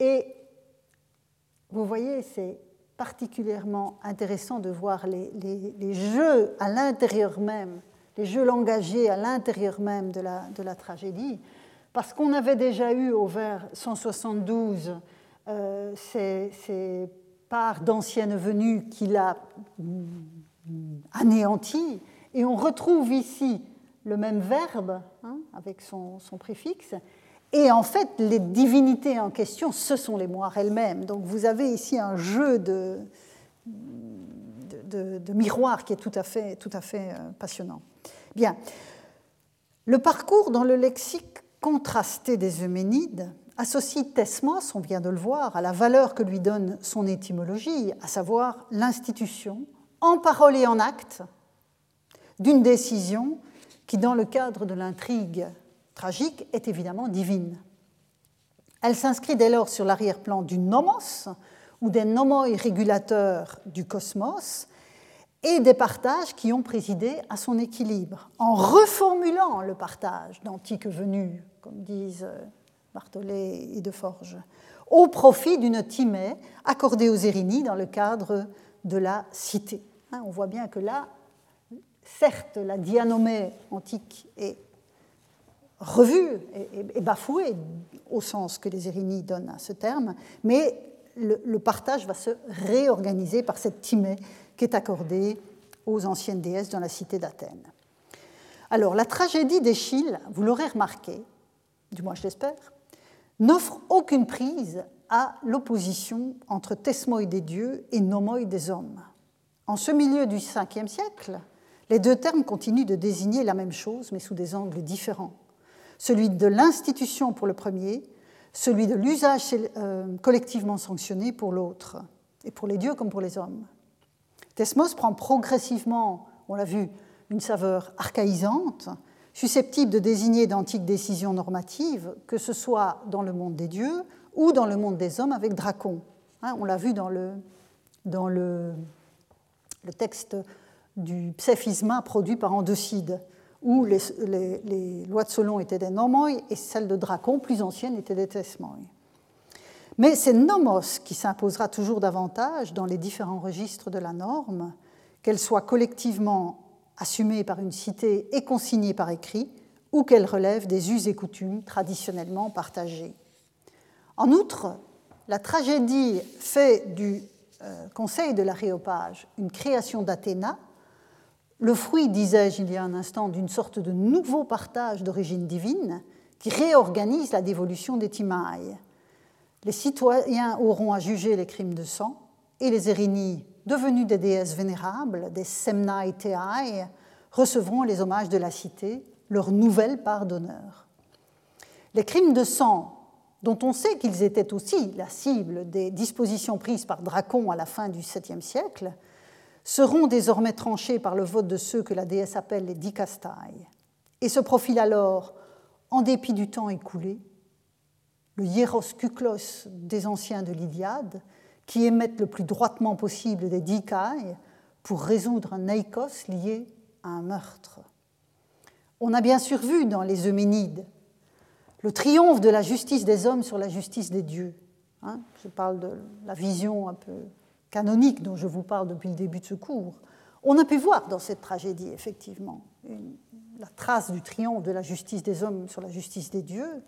Et vous voyez, c'est particulièrement intéressant de voir les, jeux à l'intérieur même, les jeux langagiers à l'intérieur même de la, tragédie, parce qu'on avait déjà eu au vers 172 euh, ces, parts d'anciennes venues qu'il a anéanties, et on retrouve ici le même verbe hein, avec son préfixe, et en fait, les divinités en question, ce sont les moires elles-mêmes. Donc vous avez ici un jeu de, de, miroir qui est tout à fait, tout à fait euh, passionnant. Bien. Le parcours dans le lexique contrasté des Euménides associe Thesmos, on vient de le voir, à la valeur que lui donne son étymologie, à savoir l'institution, en parole et en acte, d'une décision qui, dans le cadre de l'intrigue tragique est évidemment divine. Elle s'inscrit dès lors sur l'arrière-plan du nomos, ou des nomoi régulateurs du cosmos, et des partages qui ont présidé à son équilibre, en reformulant le partage d'antique venue, comme disent Barthollet et Deforge, au profit d'une timée accordée aux Érinies dans le cadre de la cité. Hein, on voit bien que là, certes, la dianomée antique est revue et, bafouée au sens que les Érinies donnent à ce terme, mais le, partage va se réorganiser par cette timée qui est accordée aux anciennes déesses dans la cité d'Athènes. Alors, la tragédie d'Échille, vous l'aurez remarqué, du moins je l'espère, n'offre aucune prise à l'opposition entre Thesmoi des dieux et Nomoi des hommes. En ce milieu du Ve siècle, les deux termes continuent de désigner la même chose, mais sous des angles différents celui de l'institution pour le premier, celui de l'usage euh, collectivement sanctionné pour l'autre, et pour les dieux comme pour les hommes. Thesmos prend progressivement, on l'a vu, une saveur archaïsante, susceptible de désigner d'antiques décisions normatives, que ce soit dans le monde des dieux ou dans le monde des hommes avec Dracon. Hein, on l'a vu dans le, dans texte du Pséphisma produit par Andocide où les, lois de Solon étaient des nomoi et celles de Dracon, plus anciennes, étaient des tesmoi. Mais c'est nomos qui s'imposera toujours davantage dans les différents registres de la norme, qu'elle soit collectivement assumée par une cité et consignée par écrit, ou qu'elle relève des us et coutumes traditionnellement partagés. En outre, la tragédie fait du euh, Conseil de l'Aréopage une création d'Athéna, le fruit, disais-je il y a un instant, d'une sorte de nouveau partage d'origine divine qui réorganise la dévolution des Timailles. Les citoyens auront à juger les crimes de sang et les Érinies, devenues des déesses vénérables, des Semnae Teai, recevront les hommages de la cité, leur nouvelle part d'honneur. Les crimes de sang, dont on sait qu'ils étaient aussi la cible des dispositions prises par Dracon à la fin du 7e siècle, seront désormais tranchés par le vote de ceux que la déesse appelle les dikastai, et se profile alors, en dépit du temps écoulé, le hieros kuklos des anciens de l'Iliade, qui émettent le plus droitement possible des dikai pour résoudre un eikos lié à un meurtre. On a bien sûr vu dans les Euménides le triomphe de la justice des hommes sur la justice des dieux. Hein. Je parle de la vision un peu canonique dont je vous parle depuis le début de ce cours, on a pu voir dans cette tragédie, effectivement, la trace du triomphe de la justice des hommes sur la justice des dieux,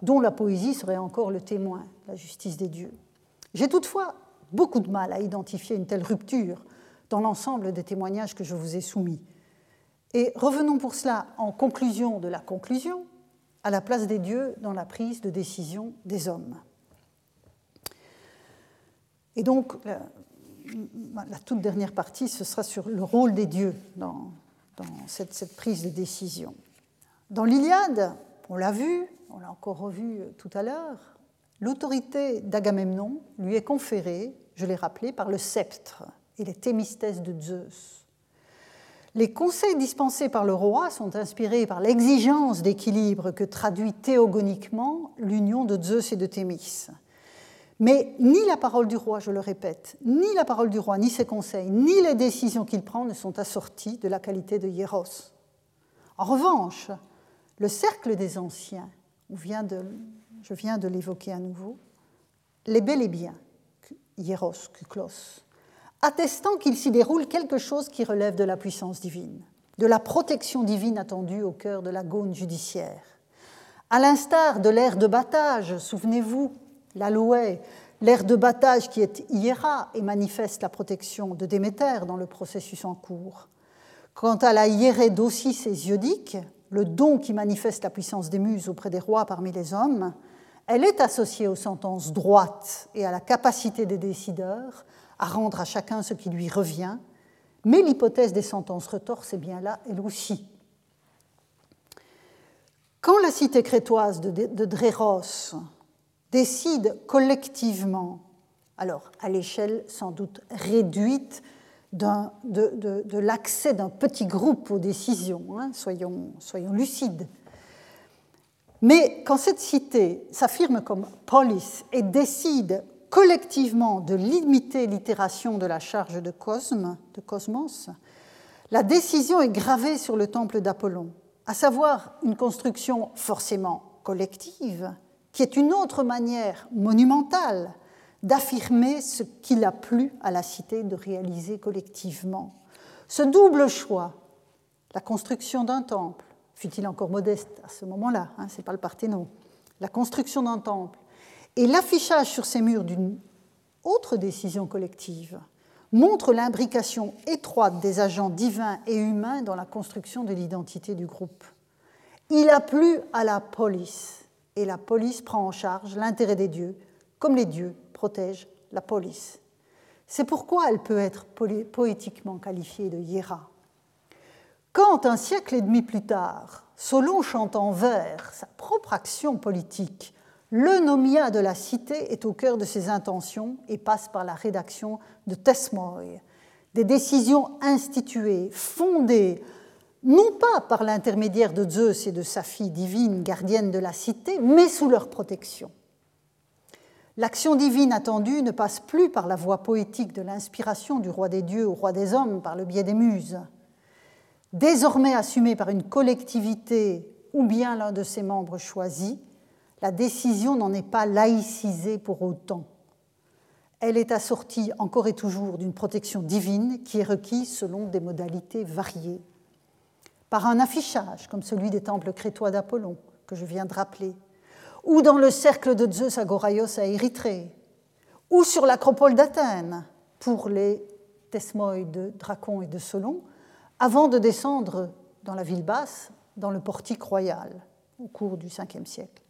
dont la poésie serait encore le témoin, la justice des dieux. J'ai toutefois beaucoup de mal à identifier une telle rupture dans l'ensemble des témoignages que je vous ai soumis. Et revenons pour cela, en conclusion de la conclusion, à la place des dieux dans la prise de décision des hommes. Et donc, la, toute dernière partie, ce sera sur le rôle des dieux dans, cette, prise de décision. Dans l'Iliade, on l'a vu, on l'a encore revu tout à l'heure, l'autorité d'Agamemnon lui est conférée, je l'ai rappelé, par le sceptre et les thémistès de Zeus. Les conseils dispensés par le roi sont inspirés par l'exigence d'équilibre que traduit théogoniquement l'union de Zeus et de Thémis. Mais ni la parole du roi, je le répète, ni la parole du roi, ni ses conseils, ni les décisions qu'il prend ne sont assorties de la qualité de hieros. En revanche, le cercle des anciens, je viens de l'évoquer à nouveau, les bel et bien hieros, kuklos, attestant qu'il s'y déroule quelque chose qui relève de la puissance divine, de la protection divine attendue au cœur de la gaune judiciaire. À l'instar de l'ère de battage, souvenez-vous, l'aloe, l'ère de battage qui est hiéra et manifeste la protection de Déméter dans le processus en cours. Quant à la hiérédosis hésiodique, le don qui manifeste la puissance des muses auprès des rois parmi les hommes, elle est associée aux sentences droites et à la capacité des décideurs à rendre à chacun ce qui lui revient, mais l'hypothèse des sentences retorses est bien là, elle aussi. Quand la cité crétoise de Dréros décide collectivement, alors à l'échelle sans doute réduite de, l'accès d'un petit groupe aux décisions, hein, soyons, lucides, mais quand cette cité s'affirme comme polis et décide collectivement de limiter l'itération de la charge de cosmos, la décision est gravée sur le temple d'Apollon à savoir une construction forcément collective, qui est une autre manière monumentale d'affirmer ce qu'il a plu à la cité de réaliser collectivement. Ce double choix, la construction d'un temple, fut-il encore modeste à ce moment-là, hein, ce n'est pas le Parthénon, la construction d'un temple et l'affichage sur ces murs d'une autre décision collective, montre l'imbrication étroite des agents divins et humains dans la construction de l'identité du groupe. Il a plu à la police, et la police prend en charge l'intérêt des dieux, comme les dieux protègent la police. C'est pourquoi elle peut être poétiquement qualifiée de hiéra. Quand, un siècle et demi plus tard, Solon chante en vers sa propre action politique le nomia de la cité est au cœur de ses intentions et passe par la rédaction de Tesmoi, des décisions instituées, fondées non pas par l'intermédiaire de Zeus et de sa fille divine, gardienne de la cité, mais sous leur protection. L'action divine attendue ne passe plus par la voie poétique de l'inspiration du roi des dieux au roi des hommes par le biais des muses. Désormais assumée par une collectivité ou bien l'un de ses membres choisis, la décision n'en est pas laïcisée pour autant. Elle est assortie encore et toujours d'une protection divine qui est requise selon des modalités variées. Par un affichage, comme celui des temples crétois d'Apollon, que je viens de rappeler, ou dans le cercle de Zeus à à Érythrée, ou sur l'acropole d'Athènes pour les thesmoïdes de Dracon et de Solon, avant de descendre dans la ville basse, dans le portique royal, au cours du Ve siècle.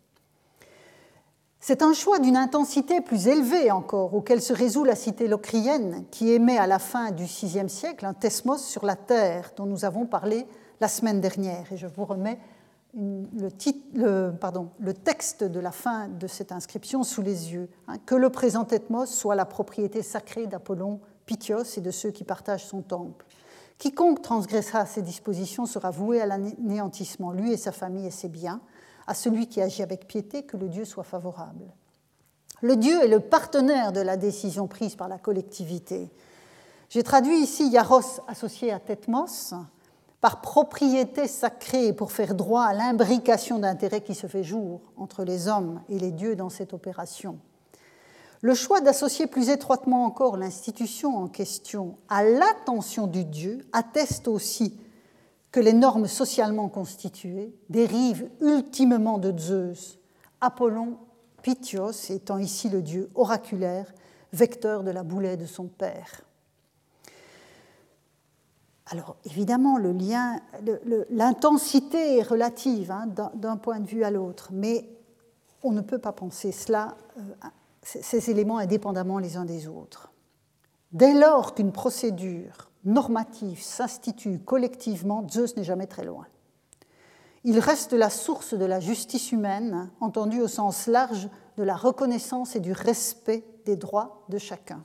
C'est un choix d'une intensité plus élevée encore, auquel se résout la cité locrienne, qui émet à la fin du VIe siècle un thesmos sur la terre, dont nous avons parlé la semaine dernière. Et je vous remets le, texte de la fin de cette inscription sous les yeux. Hein. que le présent thesmos soit la propriété sacrée d'Apollon Pythios et de ceux qui partagent son temple. Quiconque transgressera ces dispositions sera voué à l'anéantissement, lui et sa famille et ses biens à celui qui agit avec piété que le Dieu soit favorable. Le Dieu est le partenaire de la décision prise par la collectivité. J'ai traduit ici Yaros associé à Tetmos par propriété sacrée pour faire droit à l'imbrication d'intérêts qui se fait jour entre les hommes et les dieux dans cette opération. Le choix d'associer plus étroitement encore l'institution en question à l'attention du Dieu atteste aussi que les normes socialement constituées dérivent ultimement de Zeus, Apollon Pythios étant ici le dieu oraculaire, vecteur de la boulet de son père. Alors évidemment, le lien, l'intensité est relative hein, d'un point de vue à l'autre, mais on ne peut pas penser cela, euh, ces éléments indépendamment les uns des autres. Dès lors qu'une procédure normatif s'institue collectivement, Zeus n'est jamais très loin. Il reste la source de la justice humaine, entendue au sens large de la reconnaissance et du respect des droits de chacun.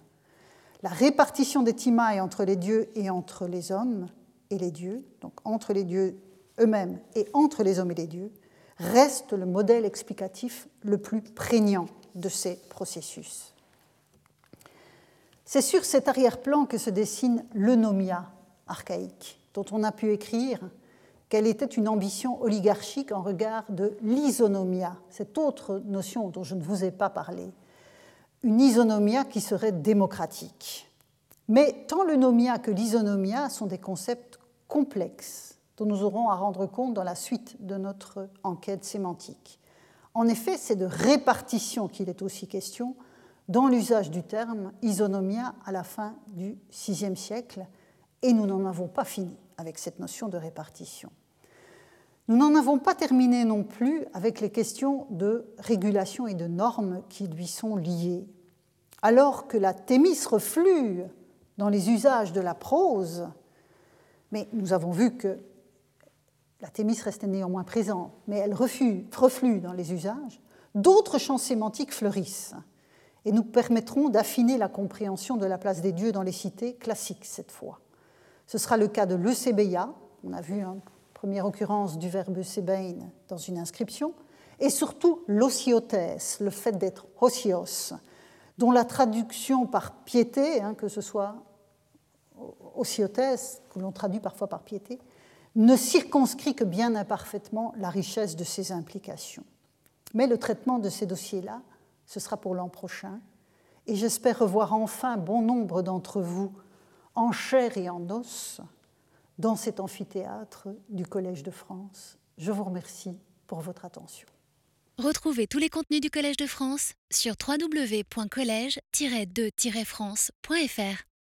La répartition des timailles entre les dieux et entre les hommes et les dieux, donc entre les dieux eux-mêmes et entre les hommes et les dieux, reste le modèle explicatif le plus prégnant de ces processus. C'est sur cet arrière-plan que se dessine l'eunomia archaïque, dont on a pu écrire qu'elle était une ambition oligarchique en regard de l'isonomia, cette autre notion dont je ne vous ai pas parlé, une isonomia qui serait démocratique. Mais tant le nomia que l'isonomia sont des concepts complexes dont nous aurons à rendre compte dans la suite de notre enquête sémantique. En effet, c'est de répartition qu'il est aussi question dans l'usage du terme isonomia à la fin du VIe siècle, et nous n'en avons pas fini avec cette notion de répartition. Nous n'en avons pas terminé non plus avec les questions de régulation et de normes qui lui sont liées. Alors que la thémis reflue dans les usages de la prose, mais nous avons vu que la thémis restait néanmoins présente, mais elle reflue dans les usages, d'autres champs sémantiques fleurissent et nous permettront d'affiner la compréhension de la place des dieux dans les cités classiques cette fois. Ce sera le cas de l'Eusebeia, on a vu une première occurrence du verbe Eusebein dans une inscription, et surtout l'osiotès, le fait d'être osios, dont la traduction par piété, hein, que ce soit osiotès, que l'on traduit parfois par piété, ne circonscrit que bien imparfaitement la richesse de ses implications. Mais le traitement de ces dossiers-là, ce sera pour l'an prochain, et j'espère revoir enfin bon nombre d'entre vous en chair et en os dans cet amphithéâtre du Collège de France. Je vous remercie pour votre attention. Retrouvez tous les contenus du Collège de France sur www.colège-2-france.fr.